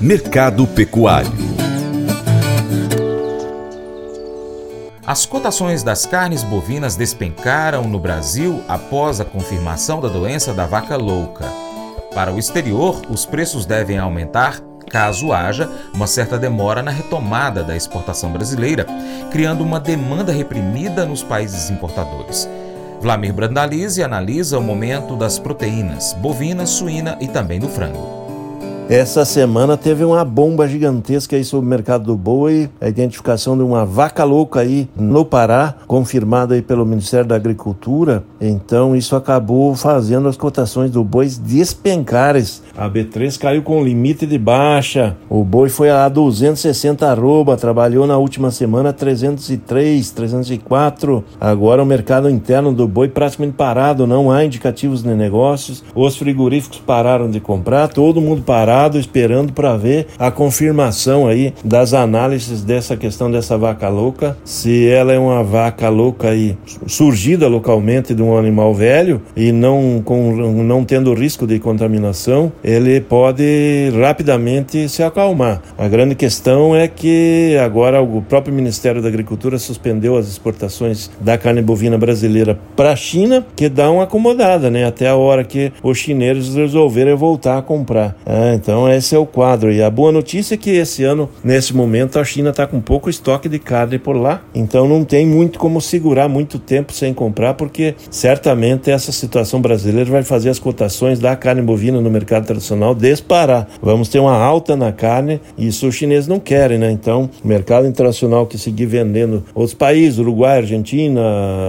Mercado Pecuário As cotações das carnes bovinas despencaram no Brasil após a confirmação da doença da vaca louca. Para o exterior, os preços devem aumentar caso haja uma certa demora na retomada da exportação brasileira, criando uma demanda reprimida nos países importadores. Vlamir Brandalize analisa o momento das proteínas bovina, suína e também do frango. Essa semana teve uma bomba gigantesca aí sobre o mercado do boi, a identificação de uma vaca louca aí no Pará, confirmada aí pelo Ministério da Agricultura. Então isso acabou fazendo as cotações do boi despencarem. A B3 caiu com limite de baixa. O boi foi a 260 arroba, trabalhou na última semana 303, 304. Agora o mercado interno do boi praticamente parado, não há indicativos de negócios. Os frigoríficos pararam de comprar, todo mundo parado esperando para ver a confirmação aí das análises dessa questão dessa vaca louca, se ela é uma vaca louca aí surgida localmente de um animal velho e não com não tendo risco de contaminação, ele pode rapidamente se acalmar. A grande questão é que agora o próprio Ministério da Agricultura suspendeu as exportações da carne bovina brasileira para a China, que dá uma acomodada, né? Até a hora que os chineses resolverem voltar a comprar. É, então então esse é o quadro. E a boa notícia é que esse ano, nesse momento, a China está com pouco estoque de carne por lá. Então não tem muito como segurar muito tempo sem comprar, porque certamente essa situação brasileira vai fazer as cotações da carne bovina no mercado tradicional disparar. Vamos ter uma alta na carne e isso os chineses não querem, né? Então, o mercado internacional que seguir vendendo outros países, Uruguai, Argentina,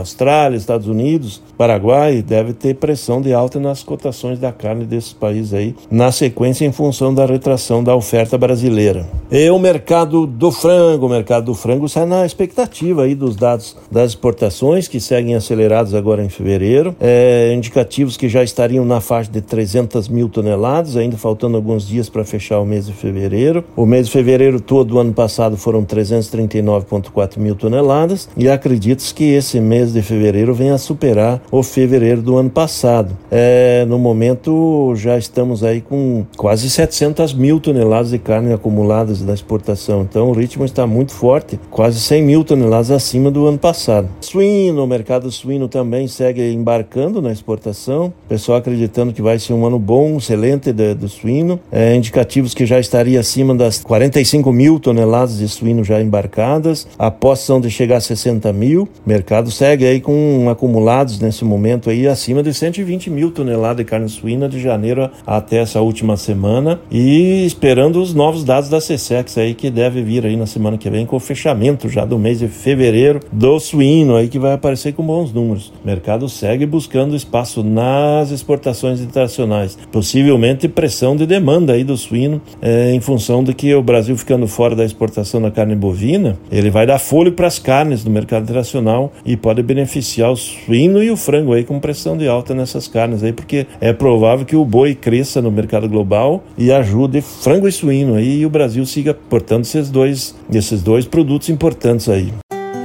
Austrália, Estados Unidos, Paraguai, deve ter pressão de alta nas cotações da carne desses países aí, na sequência em função da retração da oferta brasileira. E o mercado do frango, o mercado do frango sai na expectativa aí dos dados das exportações que seguem acelerados agora em fevereiro, é, indicativos que já estariam na faixa de 300 mil toneladas, ainda faltando alguns dias para fechar o mês de fevereiro. O mês de fevereiro todo do ano passado foram 339,4 mil toneladas e acredita-se que esse mês de fevereiro venha a superar o fevereiro do ano passado. É, no momento já estamos aí com quase 700 mil toneladas de carne acumuladas na exportação. Então o ritmo está muito forte, quase 100 mil toneladas acima do ano passado. Suíno, o mercado suíno também segue embarcando na exportação. O pessoal acreditando que vai ser um ano bom, excelente de, do suíno. É, indicativos que já estaria acima das 45 mil toneladas de suíno já embarcadas. Após são de chegar a 60 mil. O mercado segue aí com acumulados nesse momento aí acima de 120 mil toneladas de carne suína de janeiro até essa última semana semana e esperando os novos dados da CSEX aí que deve vir aí na semana que vem com o fechamento já do mês de fevereiro do suíno aí que vai aparecer com bons números. O mercado segue buscando espaço nas exportações internacionais, possivelmente pressão de demanda aí do suíno é, em função de que o Brasil ficando fora da exportação da carne bovina, ele vai dar folho para as carnes do mercado internacional e pode beneficiar o suíno e o frango aí com pressão de alta nessas carnes aí, porque é provável que o boi cresça no mercado global e ajude frango e suíno aí e o Brasil siga portando esses dois, esses dois produtos importantes aí.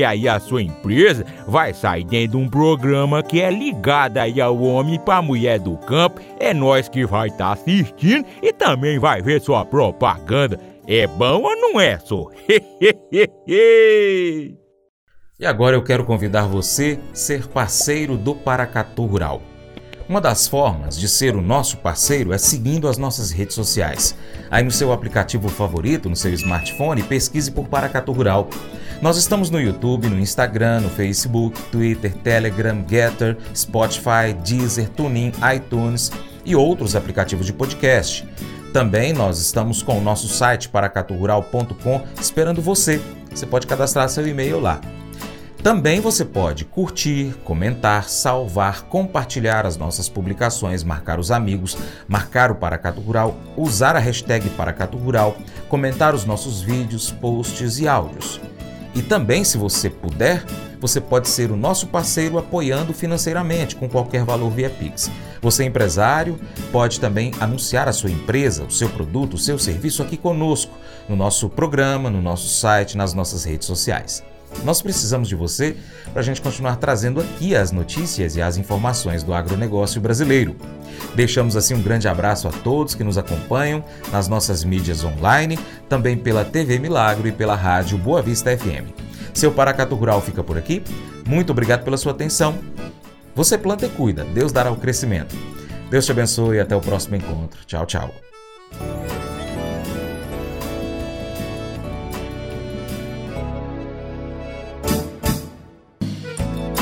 porque aí a sua empresa vai sair dentro de um programa que é ligado aí ao homem para mulher do campo. É nós que vai estar tá assistindo e também vai ver sua propaganda. É bom ou não é, só? E agora eu quero convidar você a ser parceiro do Paracatu Rural. Uma das formas de ser o nosso parceiro é seguindo as nossas redes sociais. Aí no seu aplicativo favorito, no seu smartphone, pesquise por Paracatu Rural. Nós estamos no YouTube, no Instagram, no Facebook, Twitter, Telegram, Getter, Spotify, Deezer, TuneIn, iTunes e outros aplicativos de podcast. Também nós estamos com o nosso site paracaturural.com esperando você. Você pode cadastrar seu e-mail lá. Também você pode curtir, comentar, salvar, compartilhar as nossas publicações, marcar os amigos, marcar o Paracato Rural, usar a hashtag Paracato Rural, comentar os nossos vídeos, posts e áudios. E também, se você puder, você pode ser o nosso parceiro apoiando financeiramente com qualquer valor via Pix. Você, empresário, pode também anunciar a sua empresa, o seu produto, o seu serviço aqui conosco, no nosso programa, no nosso site, nas nossas redes sociais. Nós precisamos de você para a gente continuar trazendo aqui as notícias e as informações do agronegócio brasileiro. Deixamos assim um grande abraço a todos que nos acompanham nas nossas mídias online, também pela TV Milagro e pela rádio Boa Vista FM. Seu Paracato Rural fica por aqui. Muito obrigado pela sua atenção. Você planta e cuida, Deus dará o crescimento. Deus te abençoe e até o próximo encontro. Tchau, tchau.